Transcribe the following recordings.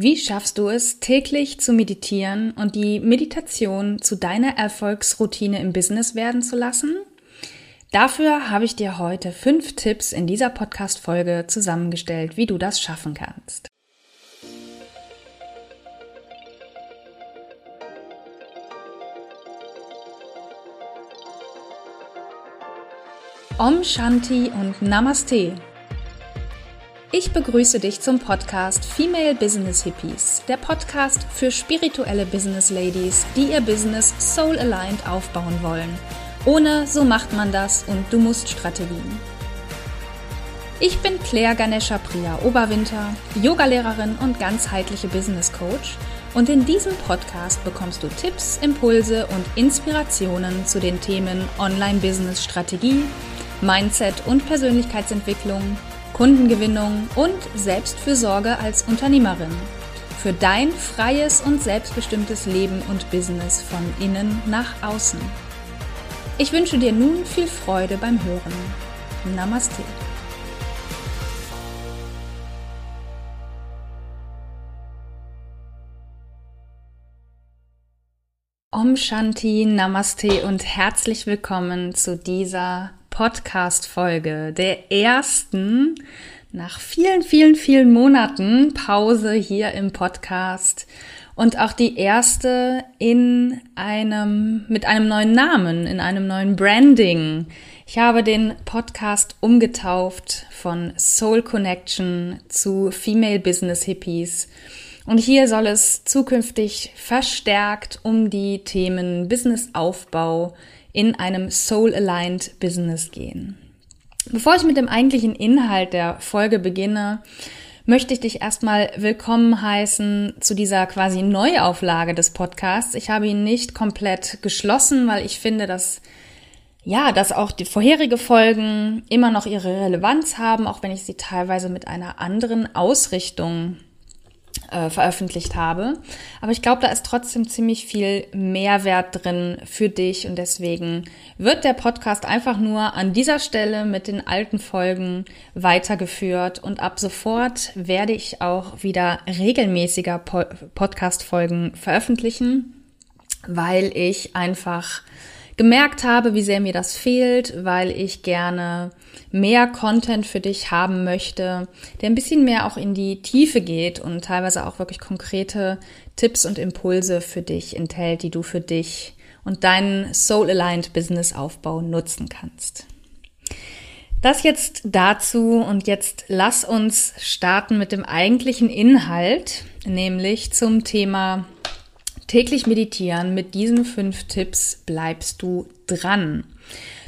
Wie schaffst du es, täglich zu meditieren und die Meditation zu deiner Erfolgsroutine im Business werden zu lassen? Dafür habe ich dir heute fünf Tipps in dieser Podcast-Folge zusammengestellt, wie du das schaffen kannst. Om Shanti und Namaste. Ich begrüße dich zum Podcast Female Business Hippies, der Podcast für spirituelle Business Ladies, die ihr Business soul aligned aufbauen wollen. Ohne so macht man das und du musst Strategien. Ich bin Claire Ganesha Priya Oberwinter, Yogalehrerin und ganzheitliche Business Coach und in diesem Podcast bekommst du Tipps, Impulse und Inspirationen zu den Themen Online Business Strategie, Mindset und Persönlichkeitsentwicklung Kundengewinnung und Selbstfürsorge als Unternehmerin. Für dein freies und selbstbestimmtes Leben und Business von innen nach außen. Ich wünsche dir nun viel Freude beim Hören. Namaste. Om Shanti, Namaste und herzlich willkommen zu dieser Podcast-Folge, der ersten nach vielen, vielen, vielen Monaten Pause hier im Podcast und auch die erste in einem, mit einem neuen Namen, in einem neuen Branding. Ich habe den Podcast umgetauft von Soul Connection zu Female Business Hippies. Und hier soll es zukünftig verstärkt um die Themen Businessaufbau, in einem Soul-Aligned Business gehen. Bevor ich mit dem eigentlichen Inhalt der Folge beginne, möchte ich dich erstmal willkommen heißen zu dieser quasi Neuauflage des Podcasts. Ich habe ihn nicht komplett geschlossen, weil ich finde, dass ja, dass auch die vorherige Folgen immer noch ihre Relevanz haben, auch wenn ich sie teilweise mit einer anderen Ausrichtung äh, veröffentlicht habe. Aber ich glaube, da ist trotzdem ziemlich viel Mehrwert drin für dich und deswegen wird der Podcast einfach nur an dieser Stelle mit den alten Folgen weitergeführt und ab sofort werde ich auch wieder regelmäßiger po Podcast-Folgen veröffentlichen, weil ich einfach gemerkt habe, wie sehr mir das fehlt, weil ich gerne mehr Content für dich haben möchte, der ein bisschen mehr auch in die Tiefe geht und teilweise auch wirklich konkrete Tipps und Impulse für dich enthält, die du für dich und deinen Soul-Aligned Business-Aufbau nutzen kannst. Das jetzt dazu und jetzt lass uns starten mit dem eigentlichen Inhalt, nämlich zum Thema täglich meditieren. Mit diesen fünf Tipps bleibst du dran.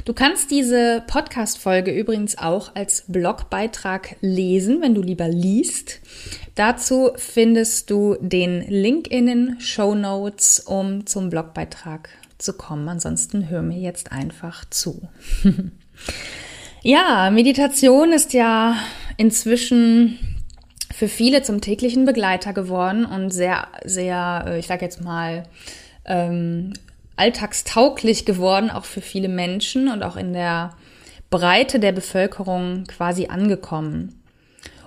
Du kannst diese Podcast-Folge übrigens auch als Blogbeitrag lesen, wenn du lieber liest. Dazu findest du den Link in den Show Notes, um zum Blogbeitrag zu kommen. Ansonsten hör mir jetzt einfach zu. ja, Meditation ist ja inzwischen für viele zum täglichen Begleiter geworden und sehr, sehr, äh, ich sage jetzt mal, ähm, alltagstauglich geworden, auch für viele Menschen und auch in der Breite der Bevölkerung quasi angekommen.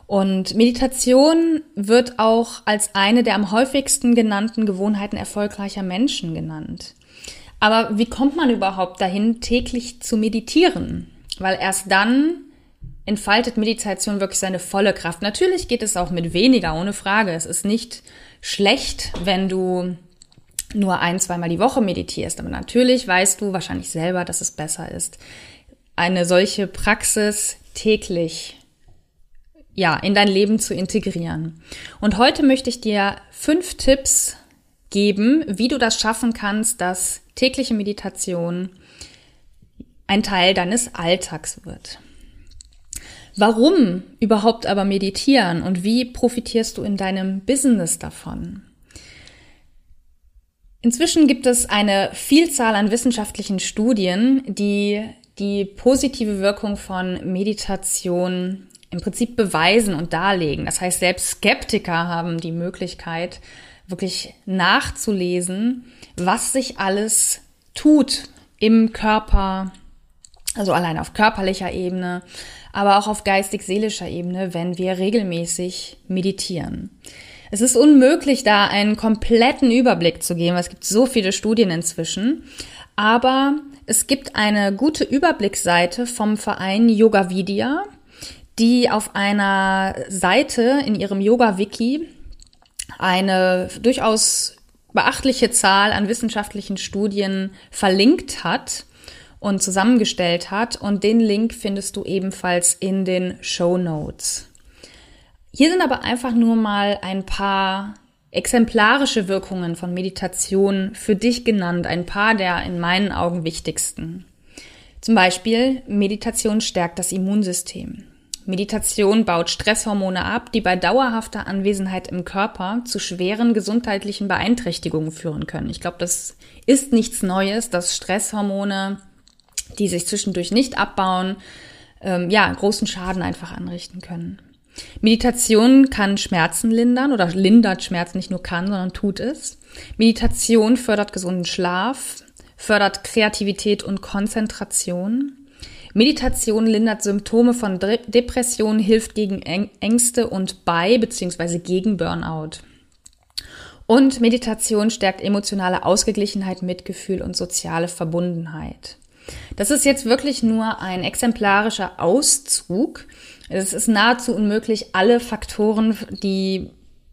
Und Meditation wird auch als eine der am häufigsten genannten Gewohnheiten erfolgreicher Menschen genannt. Aber wie kommt man überhaupt dahin, täglich zu meditieren? Weil erst dann entfaltet Meditation wirklich seine volle Kraft. Natürlich geht es auch mit weniger, ohne Frage. Es ist nicht schlecht, wenn du nur ein, zweimal die Woche meditierst. Aber natürlich weißt du wahrscheinlich selber, dass es besser ist, eine solche Praxis täglich ja, in dein Leben zu integrieren. Und heute möchte ich dir fünf Tipps geben, wie du das schaffen kannst, dass tägliche Meditation ein Teil deines Alltags wird. Warum überhaupt aber meditieren und wie profitierst du in deinem Business davon? Inzwischen gibt es eine Vielzahl an wissenschaftlichen Studien, die die positive Wirkung von Meditation im Prinzip beweisen und darlegen. Das heißt, selbst Skeptiker haben die Möglichkeit, wirklich nachzulesen, was sich alles tut im Körper, also allein auf körperlicher Ebene, aber auch auf geistig-seelischer Ebene, wenn wir regelmäßig meditieren. Es ist unmöglich, da einen kompletten Überblick zu geben, weil es gibt so viele Studien inzwischen. Aber es gibt eine gute Überblicksseite vom Verein Yoga Vidya, die auf einer Seite in ihrem Yoga-Wiki eine durchaus beachtliche Zahl an wissenschaftlichen Studien verlinkt hat und zusammengestellt hat. Und den Link findest du ebenfalls in den Show Notes. Hier sind aber einfach nur mal ein paar exemplarische Wirkungen von Meditation für dich genannt, ein paar der in meinen Augen wichtigsten. Zum Beispiel, Meditation stärkt das Immunsystem. Meditation baut Stresshormone ab, die bei dauerhafter Anwesenheit im Körper zu schweren gesundheitlichen Beeinträchtigungen führen können. Ich glaube, das ist nichts Neues, dass Stresshormone, die sich zwischendurch nicht abbauen, ähm, ja, großen Schaden einfach anrichten können. Meditation kann Schmerzen lindern oder lindert Schmerzen nicht nur kann, sondern tut es. Meditation fördert gesunden Schlaf, fördert Kreativität und Konzentration. Meditation lindert Symptome von Depressionen, hilft gegen Ängste und bei bzw. gegen Burnout. Und Meditation stärkt emotionale Ausgeglichenheit, Mitgefühl und soziale Verbundenheit. Das ist jetzt wirklich nur ein exemplarischer Auszug. Es ist nahezu unmöglich, alle Faktoren, die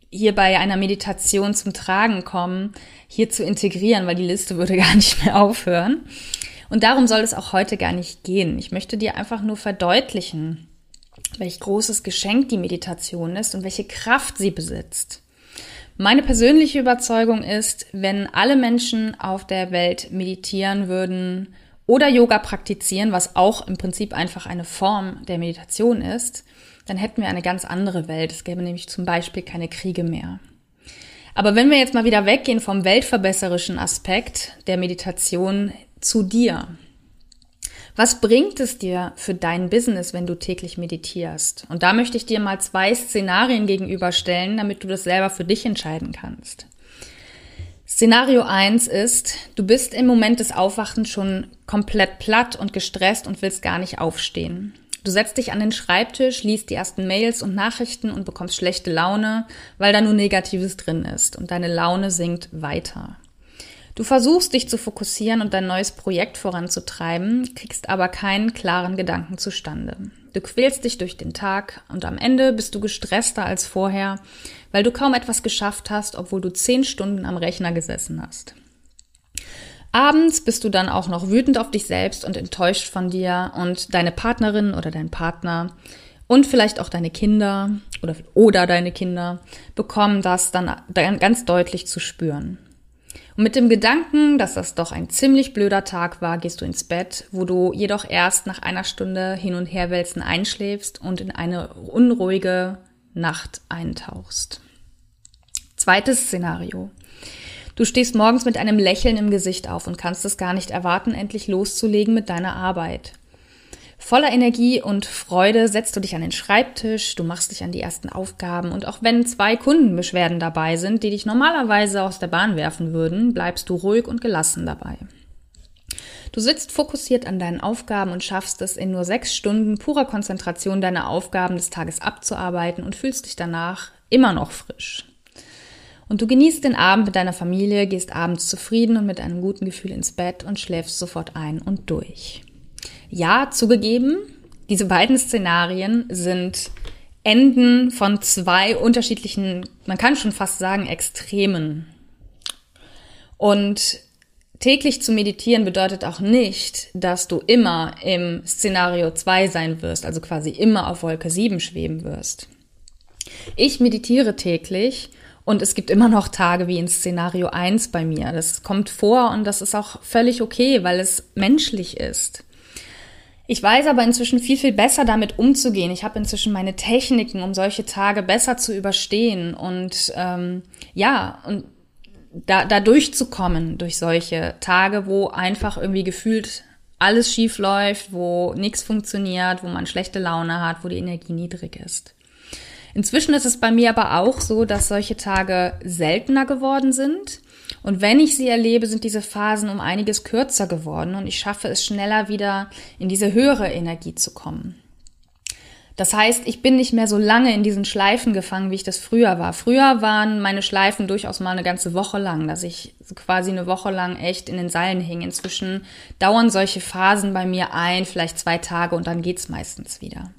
hier bei einer Meditation zum Tragen kommen, hier zu integrieren, weil die Liste würde gar nicht mehr aufhören. Und darum soll es auch heute gar nicht gehen. Ich möchte dir einfach nur verdeutlichen, welch großes Geschenk die Meditation ist und welche Kraft sie besitzt. Meine persönliche Überzeugung ist, wenn alle Menschen auf der Welt meditieren würden oder Yoga praktizieren, was auch im Prinzip einfach eine Form der Meditation ist, dann hätten wir eine ganz andere Welt. Es gäbe nämlich zum Beispiel keine Kriege mehr. Aber wenn wir jetzt mal wieder weggehen vom weltverbesserischen Aspekt der Meditation zu dir. Was bringt es dir für dein Business, wenn du täglich meditierst? Und da möchte ich dir mal zwei Szenarien gegenüberstellen, damit du das selber für dich entscheiden kannst. Szenario eins ist, du bist im Moment des Aufwachens schon komplett platt und gestresst und willst gar nicht aufstehen. Du setzt dich an den Schreibtisch, liest die ersten Mails und Nachrichten und bekommst schlechte Laune, weil da nur Negatives drin ist und deine Laune sinkt weiter. Du versuchst dich zu fokussieren und dein neues Projekt voranzutreiben, kriegst aber keinen klaren Gedanken zustande. Du quälst dich durch den Tag und am Ende bist du gestresster als vorher, weil du kaum etwas geschafft hast, obwohl du zehn Stunden am Rechner gesessen hast. Abends bist du dann auch noch wütend auf dich selbst und enttäuscht von dir und deine Partnerin oder dein Partner und vielleicht auch deine Kinder oder, oder deine Kinder bekommen das dann ganz deutlich zu spüren. Und mit dem Gedanken, dass das doch ein ziemlich blöder Tag war, gehst du ins Bett, wo du jedoch erst nach einer Stunde hin und her wälzen einschläfst und in eine unruhige Nacht eintauchst. Zweites Szenario. Du stehst morgens mit einem Lächeln im Gesicht auf und kannst es gar nicht erwarten, endlich loszulegen mit deiner Arbeit. Voller Energie und Freude setzt du dich an den Schreibtisch, du machst dich an die ersten Aufgaben und auch wenn zwei Kundenbeschwerden dabei sind, die dich normalerweise aus der Bahn werfen würden, bleibst du ruhig und gelassen dabei. Du sitzt fokussiert an deinen Aufgaben und schaffst es in nur sechs Stunden purer Konzentration deine Aufgaben des Tages abzuarbeiten und fühlst dich danach immer noch frisch. Und du genießt den Abend mit deiner Familie, gehst abends zufrieden und mit einem guten Gefühl ins Bett und schläfst sofort ein und durch. Ja, zugegeben, diese beiden Szenarien sind Enden von zwei unterschiedlichen, man kann schon fast sagen, Extremen. Und täglich zu meditieren bedeutet auch nicht, dass du immer im Szenario 2 sein wirst, also quasi immer auf Wolke 7 schweben wirst. Ich meditiere täglich und es gibt immer noch Tage wie in Szenario 1 bei mir. Das kommt vor und das ist auch völlig okay, weil es menschlich ist. Ich weiß aber inzwischen viel, viel besser damit umzugehen. Ich habe inzwischen meine Techniken, um solche Tage besser zu überstehen und ähm, ja, und da, da durchzukommen durch solche Tage, wo einfach irgendwie gefühlt alles schief läuft, wo nichts funktioniert, wo man schlechte Laune hat, wo die Energie niedrig ist. Inzwischen ist es bei mir aber auch so, dass solche Tage seltener geworden sind und wenn ich sie erlebe, sind diese Phasen um einiges kürzer geworden und ich schaffe es schneller wieder in diese höhere Energie zu kommen. Das heißt, ich bin nicht mehr so lange in diesen Schleifen gefangen, wie ich das früher war. Früher waren meine Schleifen durchaus mal eine ganze Woche lang, dass ich quasi eine Woche lang echt in den Seilen hing. Inzwischen dauern solche Phasen bei mir ein, vielleicht zwei Tage und dann geht's meistens wieder.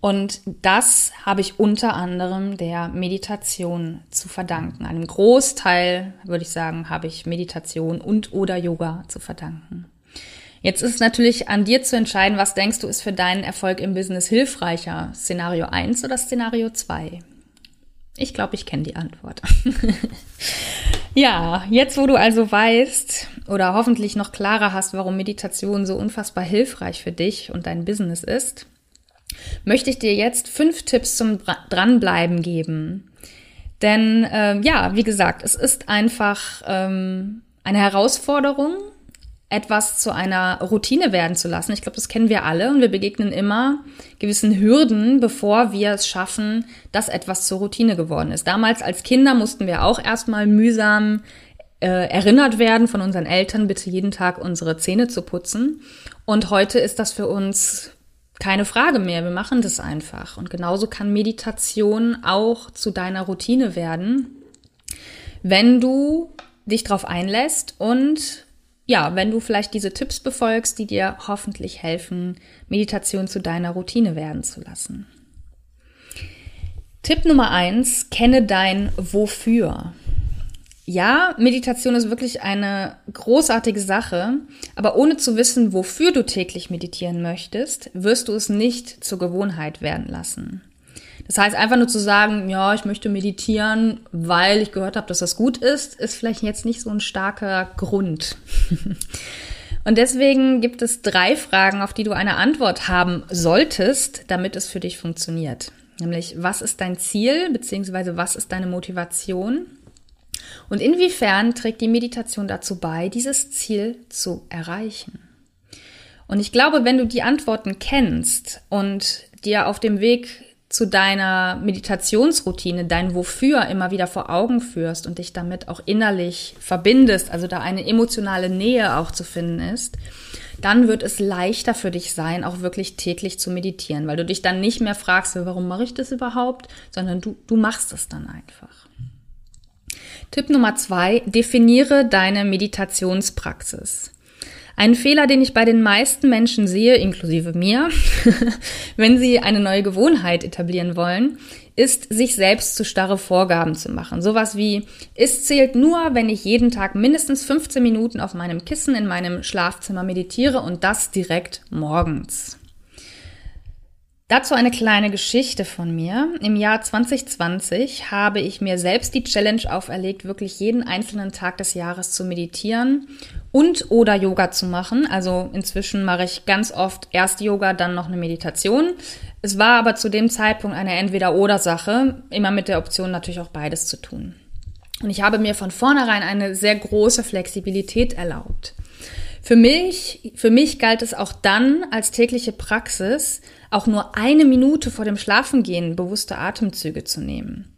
Und das habe ich unter anderem der Meditation zu verdanken. Einem Großteil, würde ich sagen, habe ich Meditation und oder Yoga zu verdanken. Jetzt ist natürlich an dir zu entscheiden, was denkst du ist für deinen Erfolg im Business hilfreicher? Szenario 1 oder Szenario 2? Ich glaube, ich kenne die Antwort. ja, jetzt wo du also weißt oder hoffentlich noch klarer hast, warum Meditation so unfassbar hilfreich für dich und dein Business ist, möchte ich dir jetzt fünf Tipps zum Dranbleiben geben. Denn äh, ja, wie gesagt, es ist einfach ähm, eine Herausforderung, etwas zu einer Routine werden zu lassen. Ich glaube, das kennen wir alle und wir begegnen immer gewissen Hürden, bevor wir es schaffen, dass etwas zur Routine geworden ist. Damals als Kinder mussten wir auch erstmal mühsam äh, erinnert werden von unseren Eltern, bitte jeden Tag unsere Zähne zu putzen. Und heute ist das für uns keine Frage mehr. Wir machen das einfach. Und genauso kann Meditation auch zu deiner Routine werden, wenn du dich darauf einlässt und ja, wenn du vielleicht diese Tipps befolgst, die dir hoffentlich helfen, Meditation zu deiner Routine werden zu lassen. Tipp Nummer eins, kenne dein Wofür. Ja, Meditation ist wirklich eine großartige Sache, aber ohne zu wissen, wofür du täglich meditieren möchtest, wirst du es nicht zur Gewohnheit werden lassen. Das heißt, einfach nur zu sagen, ja, ich möchte meditieren, weil ich gehört habe, dass das gut ist, ist vielleicht jetzt nicht so ein starker Grund. Und deswegen gibt es drei Fragen, auf die du eine Antwort haben solltest, damit es für dich funktioniert. Nämlich, was ist dein Ziel, beziehungsweise was ist deine Motivation? Und inwiefern trägt die Meditation dazu bei, dieses Ziel zu erreichen? Und ich glaube, wenn du die Antworten kennst und dir auf dem Weg zu deiner Meditationsroutine, dein Wofür immer wieder vor Augen führst und dich damit auch innerlich verbindest, also da eine emotionale Nähe auch zu finden ist, dann wird es leichter für dich sein, auch wirklich täglich zu meditieren, weil du dich dann nicht mehr fragst, warum mache ich das überhaupt, sondern du, du machst es dann einfach. Tipp Nummer zwei, definiere deine Meditationspraxis. Ein Fehler, den ich bei den meisten Menschen sehe, inklusive mir, wenn sie eine neue Gewohnheit etablieren wollen, ist, sich selbst zu starre Vorgaben zu machen. Sowas wie, es zählt nur, wenn ich jeden Tag mindestens 15 Minuten auf meinem Kissen in meinem Schlafzimmer meditiere und das direkt morgens. Dazu eine kleine Geschichte von mir. Im Jahr 2020 habe ich mir selbst die Challenge auferlegt, wirklich jeden einzelnen Tag des Jahres zu meditieren und oder Yoga zu machen. Also inzwischen mache ich ganz oft erst Yoga, dann noch eine Meditation. Es war aber zu dem Zeitpunkt eine Entweder-oder-Sache, immer mit der Option natürlich auch beides zu tun. Und ich habe mir von vornherein eine sehr große Flexibilität erlaubt. Für mich, für mich galt es auch dann als tägliche Praxis, auch nur eine Minute vor dem Schlafengehen bewusste Atemzüge zu nehmen.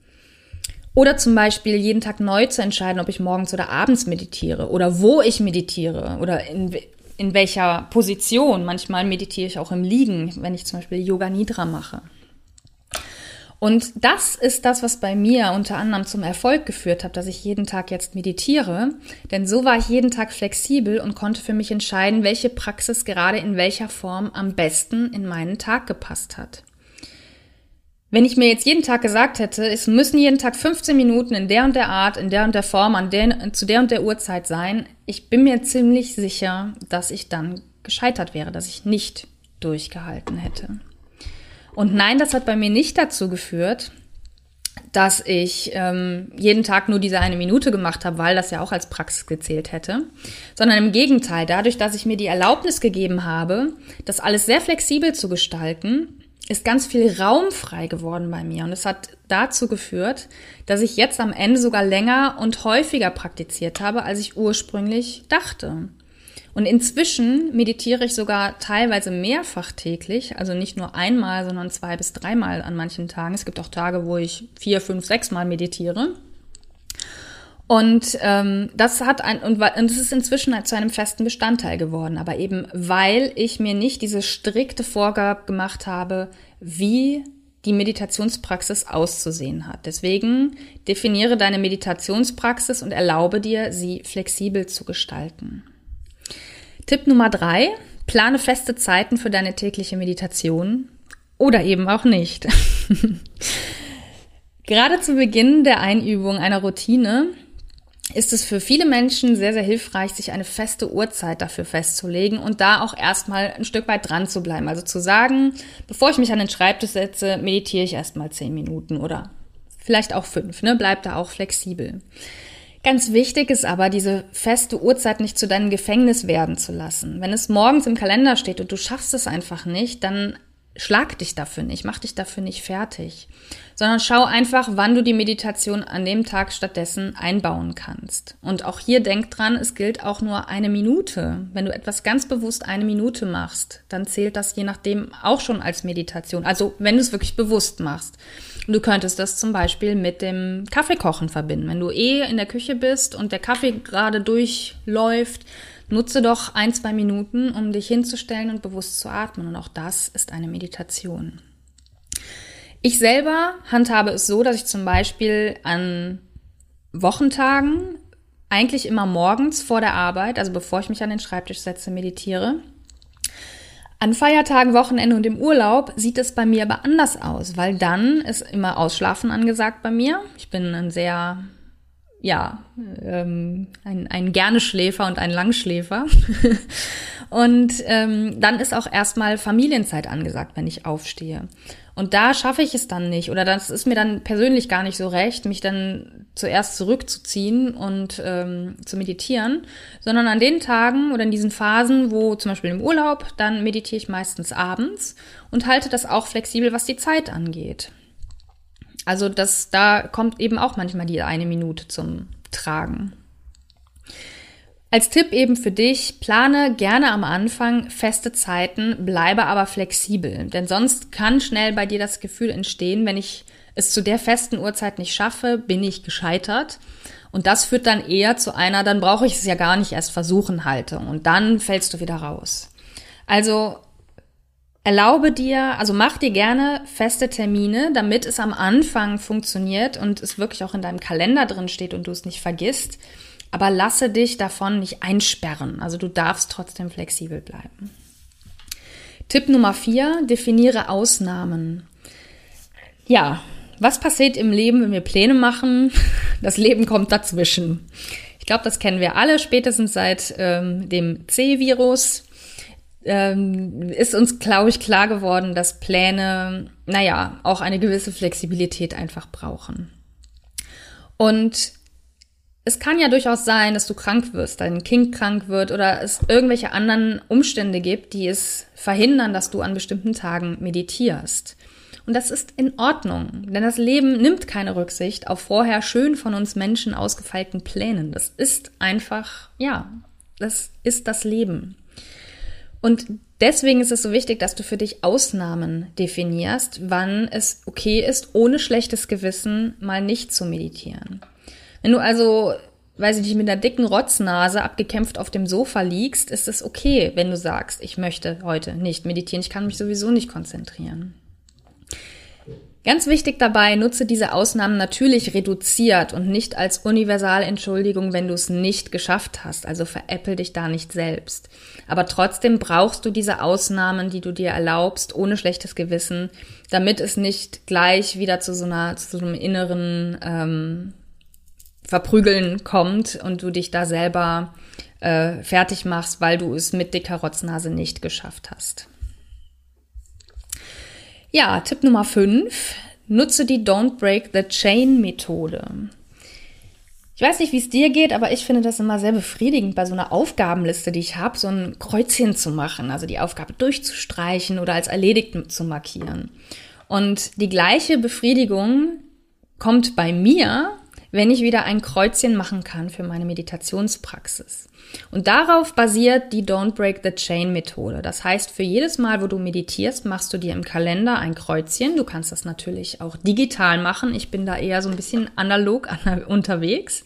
Oder zum Beispiel jeden Tag neu zu entscheiden, ob ich morgens oder abends meditiere oder wo ich meditiere oder in, in welcher Position. Manchmal meditiere ich auch im Liegen, wenn ich zum Beispiel Yoga Nidra mache. Und das ist das, was bei mir unter anderem zum Erfolg geführt hat, dass ich jeden Tag jetzt meditiere. Denn so war ich jeden Tag flexibel und konnte für mich entscheiden, welche Praxis gerade in welcher Form am besten in meinen Tag gepasst hat. Wenn ich mir jetzt jeden Tag gesagt hätte, es müssen jeden Tag 15 Minuten in der und der Art, in der und der Form, an der, zu der und der Uhrzeit sein, ich bin mir ziemlich sicher, dass ich dann gescheitert wäre, dass ich nicht durchgehalten hätte. Und nein, das hat bei mir nicht dazu geführt, dass ich ähm, jeden Tag nur diese eine Minute gemacht habe, weil das ja auch als Praxis gezählt hätte, sondern im Gegenteil, dadurch, dass ich mir die Erlaubnis gegeben habe, das alles sehr flexibel zu gestalten, ist ganz viel Raum frei geworden bei mir und es hat dazu geführt, dass ich jetzt am Ende sogar länger und häufiger praktiziert habe, als ich ursprünglich dachte. Und inzwischen meditiere ich sogar teilweise mehrfach täglich, also nicht nur einmal, sondern zwei bis dreimal an manchen Tagen. Es gibt auch Tage, wo ich vier, fünf, sechs Mal meditiere. Und ähm, das hat ein und, und es ist inzwischen zu einem festen Bestandteil geworden, aber eben weil ich mir nicht diese strikte Vorgabe gemacht habe, wie die Meditationspraxis auszusehen hat. Deswegen definiere deine Meditationspraxis und erlaube dir, sie flexibel zu gestalten. Tipp Nummer drei, plane feste Zeiten für deine tägliche Meditation oder eben auch nicht. Gerade zu Beginn der Einübung einer Routine ist es für viele Menschen sehr, sehr hilfreich, sich eine feste Uhrzeit dafür festzulegen und da auch erstmal ein Stück weit dran zu bleiben. Also zu sagen, bevor ich mich an den Schreibtisch setze, meditiere ich erstmal zehn Minuten oder vielleicht auch fünf, ne? Bleib da auch flexibel. Ganz wichtig ist aber, diese feste Uhrzeit nicht zu deinem Gefängnis werden zu lassen. Wenn es morgens im Kalender steht und du schaffst es einfach nicht, dann schlag dich dafür nicht, mach dich dafür nicht fertig, sondern schau einfach, wann du die Meditation an dem Tag stattdessen einbauen kannst. Und auch hier denk dran, es gilt auch nur eine Minute. Wenn du etwas ganz bewusst eine Minute machst, dann zählt das je nachdem auch schon als Meditation. Also wenn du es wirklich bewusst machst. Du könntest das zum Beispiel mit dem Kaffeekochen verbinden. Wenn du eh in der Küche bist und der Kaffee gerade durchläuft, Nutze doch ein, zwei Minuten, um dich hinzustellen und bewusst zu atmen. Und auch das ist eine Meditation. Ich selber handhabe es so, dass ich zum Beispiel an Wochentagen eigentlich immer morgens vor der Arbeit, also bevor ich mich an den Schreibtisch setze, meditiere. An Feiertagen, Wochenende und im Urlaub sieht es bei mir aber anders aus, weil dann ist immer Ausschlafen angesagt bei mir. Ich bin ein sehr ja, ähm, ein, ein gerne Schläfer und ein Langschläfer. und ähm, dann ist auch erstmal Familienzeit angesagt, wenn ich aufstehe. Und da schaffe ich es dann nicht oder das ist mir dann persönlich gar nicht so recht, mich dann zuerst zurückzuziehen und ähm, zu meditieren, sondern an den Tagen oder in diesen Phasen, wo zum Beispiel im Urlaub, dann meditiere ich meistens abends und halte das auch flexibel, was die Zeit angeht. Also das, da kommt eben auch manchmal die eine Minute zum Tragen. Als Tipp eben für dich, plane gerne am Anfang feste Zeiten, bleibe aber flexibel. Denn sonst kann schnell bei dir das Gefühl entstehen, wenn ich es zu der festen Uhrzeit nicht schaffe, bin ich gescheitert. Und das führt dann eher zu einer, dann brauche ich es ja gar nicht erst versuchen Haltung. Und dann fällst du wieder raus. Also Erlaube dir, also mach dir gerne feste Termine, damit es am Anfang funktioniert und es wirklich auch in deinem Kalender drin steht und du es nicht vergisst. Aber lasse dich davon nicht einsperren. Also du darfst trotzdem flexibel bleiben. Tipp Nummer vier, definiere Ausnahmen. Ja, was passiert im Leben, wenn wir Pläne machen? Das Leben kommt dazwischen. Ich glaube, das kennen wir alle spätestens seit ähm, dem C-Virus ähm, ist uns, glaube ich, klar geworden, dass Pläne, naja, auch eine gewisse Flexibilität einfach brauchen. Und es kann ja durchaus sein, dass du krank wirst, dein Kind krank wird oder es irgendwelche anderen Umstände gibt, die es verhindern, dass du an bestimmten Tagen meditierst. Und das ist in Ordnung, denn das Leben nimmt keine Rücksicht auf vorher schön von uns Menschen ausgefeilten Plänen. Das ist einfach, ja, das ist das Leben. Und deswegen ist es so wichtig, dass du für dich Ausnahmen definierst, wann es okay ist, ohne schlechtes Gewissen mal nicht zu meditieren. Wenn du also, weiß ich nicht, mit einer dicken Rotznase abgekämpft auf dem Sofa liegst, ist es okay, wenn du sagst, ich möchte heute nicht meditieren, ich kann mich sowieso nicht konzentrieren. Ganz wichtig dabei, nutze diese Ausnahmen natürlich reduziert und nicht als Universalentschuldigung, wenn du es nicht geschafft hast. Also veräppel dich da nicht selbst. Aber trotzdem brauchst du diese Ausnahmen, die du dir erlaubst, ohne schlechtes Gewissen, damit es nicht gleich wieder zu so einer, zu so einem inneren ähm, Verprügeln kommt und du dich da selber äh, fertig machst, weil du es mit dicker Rotznase nicht geschafft hast. Ja, Tipp Nummer 5. Nutze die Don't Break the Chain Methode. Ich weiß nicht, wie es dir geht, aber ich finde das immer sehr befriedigend, bei so einer Aufgabenliste, die ich habe, so ein Kreuzchen zu machen, also die Aufgabe durchzustreichen oder als erledigt zu markieren. Und die gleiche Befriedigung kommt bei mir, wenn ich wieder ein Kreuzchen machen kann für meine Meditationspraxis. Und darauf basiert die Don't Break the Chain Methode. Das heißt, für jedes Mal, wo du meditierst, machst du dir im Kalender ein Kreuzchen. Du kannst das natürlich auch digital machen. Ich bin da eher so ein bisschen analog unterwegs.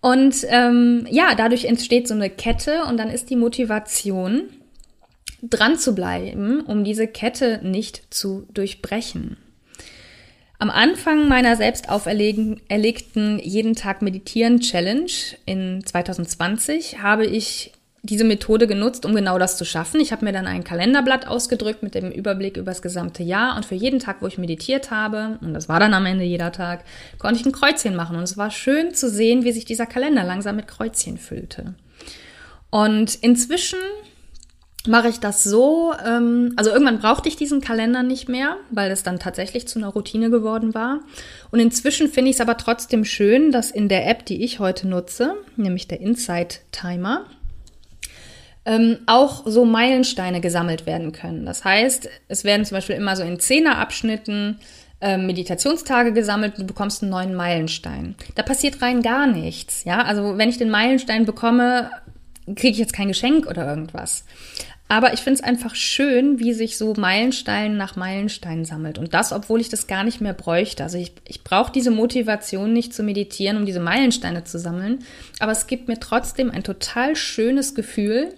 Und ähm, ja, dadurch entsteht so eine Kette und dann ist die Motivation, dran zu bleiben, um diese Kette nicht zu durchbrechen. Am Anfang meiner selbst auferlegten jeden Tag meditieren Challenge in 2020 habe ich diese Methode genutzt, um genau das zu schaffen. Ich habe mir dann ein Kalenderblatt ausgedrückt mit dem Überblick über das gesamte Jahr und für jeden Tag, wo ich meditiert habe, und das war dann am Ende jeder Tag, konnte ich ein Kreuzchen machen und es war schön zu sehen, wie sich dieser Kalender langsam mit Kreuzchen füllte. Und inzwischen mache ich das so, ähm, also irgendwann brauchte ich diesen Kalender nicht mehr, weil es dann tatsächlich zu einer Routine geworden war. Und inzwischen finde ich es aber trotzdem schön, dass in der App, die ich heute nutze, nämlich der Insight Timer, ähm, auch so Meilensteine gesammelt werden können. Das heißt, es werden zum Beispiel immer so in Zehnerabschnitten äh, Meditationstage gesammelt, du bekommst einen neuen Meilenstein. Da passiert rein gar nichts. Ja, also wenn ich den Meilenstein bekomme, kriege ich jetzt kein Geschenk oder irgendwas. Aber ich finde es einfach schön, wie sich so Meilenstein nach Meilenstein sammelt. Und das, obwohl ich das gar nicht mehr bräuchte. Also ich, ich brauche diese Motivation nicht zu meditieren, um diese Meilensteine zu sammeln. Aber es gibt mir trotzdem ein total schönes Gefühl,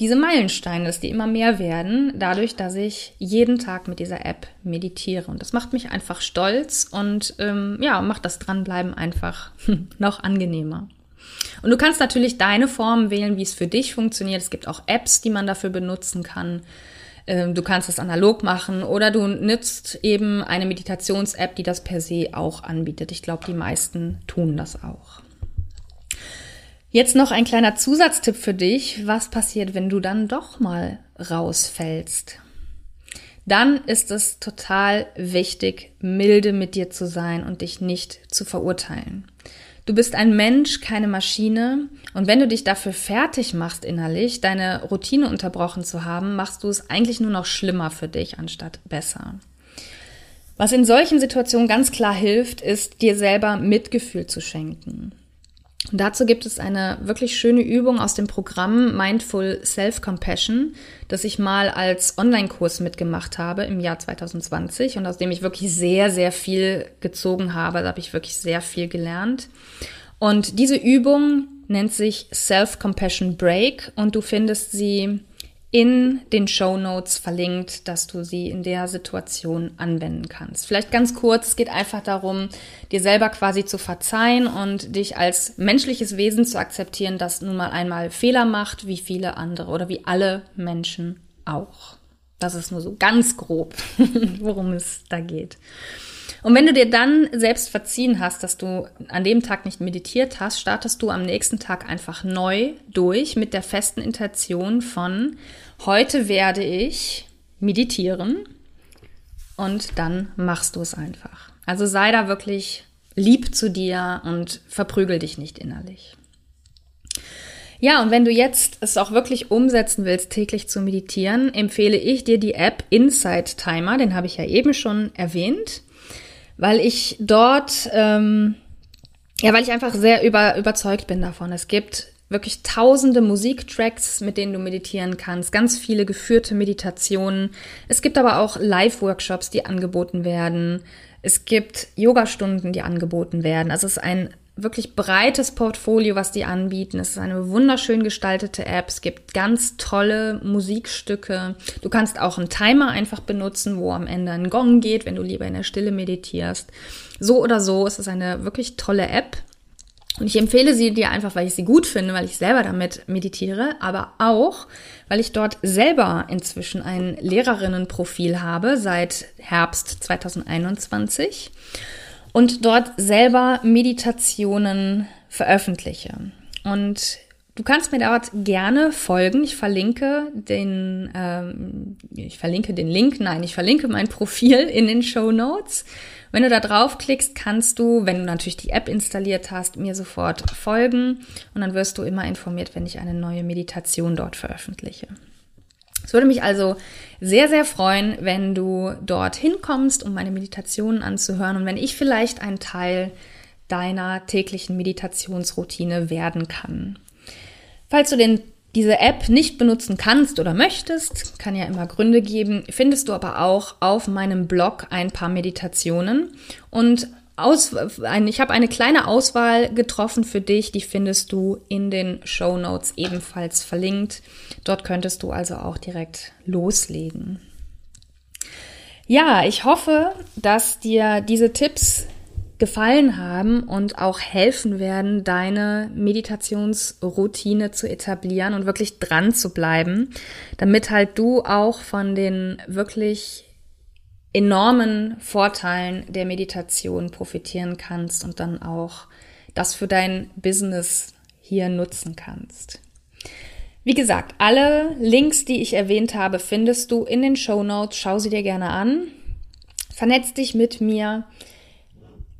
diese Meilensteine, dass die immer mehr werden, dadurch, dass ich jeden Tag mit dieser App meditiere. Und das macht mich einfach stolz und ähm, ja, macht das Dranbleiben einfach noch angenehmer. Und du kannst natürlich deine Form wählen, wie es für dich funktioniert. Es gibt auch Apps, die man dafür benutzen kann. Ähm, du kannst es analog machen oder du nützt eben eine Meditations-App, die das per se auch anbietet. Ich glaube, die meisten tun das auch. Jetzt noch ein kleiner Zusatztipp für dich. Was passiert, wenn du dann doch mal rausfällst? Dann ist es total wichtig, milde mit dir zu sein und dich nicht zu verurteilen. Du bist ein Mensch, keine Maschine. Und wenn du dich dafür fertig machst innerlich, deine Routine unterbrochen zu haben, machst du es eigentlich nur noch schlimmer für dich, anstatt besser. Was in solchen Situationen ganz klar hilft, ist, dir selber Mitgefühl zu schenken. Und dazu gibt es eine wirklich schöne Übung aus dem Programm Mindful Self-Compassion, das ich mal als Online-Kurs mitgemacht habe im Jahr 2020 und aus dem ich wirklich sehr, sehr viel gezogen habe. Da habe ich wirklich sehr viel gelernt. Und diese Übung nennt sich Self-Compassion Break und du findest sie in den Show Notes verlinkt, dass du sie in der Situation anwenden kannst. Vielleicht ganz kurz, es geht einfach darum, dir selber quasi zu verzeihen und dich als menschliches Wesen zu akzeptieren, das nun mal einmal Fehler macht, wie viele andere oder wie alle Menschen auch. Das ist nur so ganz grob, worum es da geht. Und wenn du dir dann selbst verziehen hast, dass du an dem Tag nicht meditiert hast, startest du am nächsten Tag einfach neu durch mit der festen Intention von, heute werde ich meditieren und dann machst du es einfach. Also sei da wirklich lieb zu dir und verprügel dich nicht innerlich. Ja, und wenn du jetzt es auch wirklich umsetzen willst, täglich zu meditieren, empfehle ich dir die App Insight Timer, den habe ich ja eben schon erwähnt weil ich dort, ähm, ja, weil ich einfach sehr über, überzeugt bin davon. Es gibt wirklich tausende Musiktracks, mit denen du meditieren kannst, ganz viele geführte Meditationen. Es gibt aber auch Live-Workshops, die angeboten werden. Es gibt Yogastunden, die angeboten werden. Also es ist ein wirklich breites Portfolio, was die anbieten. Es ist eine wunderschön gestaltete App. Es gibt ganz tolle Musikstücke. Du kannst auch einen Timer einfach benutzen, wo am Ende ein Gong geht, wenn du lieber in der Stille meditierst. So oder so ist es eine wirklich tolle App. Und ich empfehle sie dir einfach, weil ich sie gut finde, weil ich selber damit meditiere, aber auch, weil ich dort selber inzwischen ein Lehrerinnenprofil habe seit Herbst 2021 und dort selber Meditationen veröffentliche. Und du kannst mir dort gerne folgen. Ich verlinke den, ähm, ich verlinke den Link, nein, ich verlinke mein Profil in den Show Notes. Wenn du da draufklickst, kannst du, wenn du natürlich die App installiert hast, mir sofort folgen und dann wirst du immer informiert, wenn ich eine neue Meditation dort veröffentliche. Es würde mich also sehr, sehr freuen, wenn du dorthin kommst, um meine Meditationen anzuhören und wenn ich vielleicht ein Teil deiner täglichen Meditationsroutine werden kann. Falls du den, diese App nicht benutzen kannst oder möchtest, kann ja immer Gründe geben, findest du aber auch auf meinem Blog ein paar Meditationen und aus, ein, ich habe eine kleine Auswahl getroffen für dich, die findest du in den Show Notes ebenfalls verlinkt. Dort könntest du also auch direkt loslegen. Ja, ich hoffe, dass dir diese Tipps gefallen haben und auch helfen werden, deine Meditationsroutine zu etablieren und wirklich dran zu bleiben, damit halt du auch von den wirklich enormen Vorteilen der Meditation profitieren kannst und dann auch das für dein Business hier nutzen kannst. Wie gesagt, alle Links, die ich erwähnt habe, findest du in den Show Notes. Schau sie dir gerne an. Vernetz dich mit mir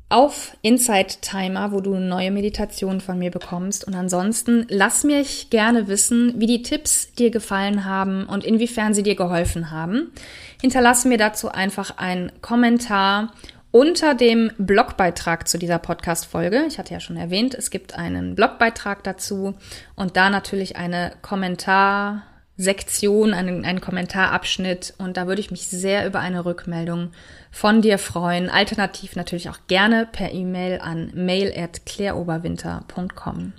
auf Insight Timer, wo du neue Meditationen von mir bekommst. Und ansonsten lass mich gerne wissen, wie die Tipps dir gefallen haben und inwiefern sie dir geholfen haben. Hinterlasse mir dazu einfach einen Kommentar unter dem Blogbeitrag zu dieser Podcast-Folge. Ich hatte ja schon erwähnt, es gibt einen Blogbeitrag dazu und da natürlich eine Kommentar- Sektion, einen, einen Kommentarabschnitt und da würde ich mich sehr über eine Rückmeldung von dir freuen. Alternativ natürlich auch gerne per E-Mail an mail at claireoberwinter.com.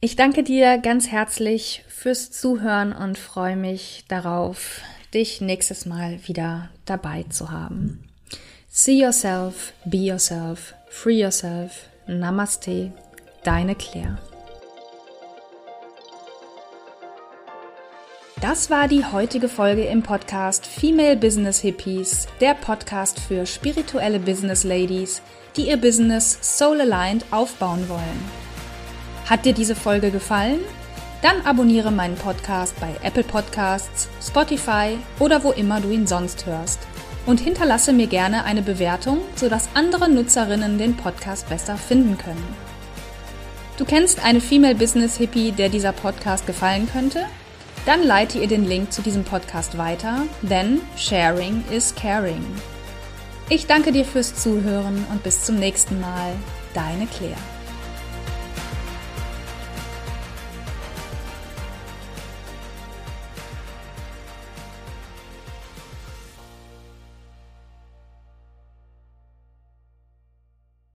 Ich danke dir ganz herzlich fürs Zuhören und freue mich darauf, dich nächstes Mal wieder dabei zu haben. See yourself, be yourself, free yourself. Namaste, deine Claire. Das war die heutige Folge im Podcast Female Business Hippies, der Podcast für spirituelle Business Ladies, die ihr Business soul aligned aufbauen wollen. Hat dir diese Folge gefallen? Dann abonniere meinen Podcast bei Apple Podcasts, Spotify oder wo immer du ihn sonst hörst und hinterlasse mir gerne eine Bewertung, sodass andere Nutzerinnen den Podcast besser finden können. Du kennst eine Female Business Hippie, der dieser Podcast gefallen könnte? Dann leite ihr den Link zu diesem Podcast weiter, denn Sharing is Caring. Ich danke dir fürs Zuhören und bis zum nächsten Mal. Deine Claire.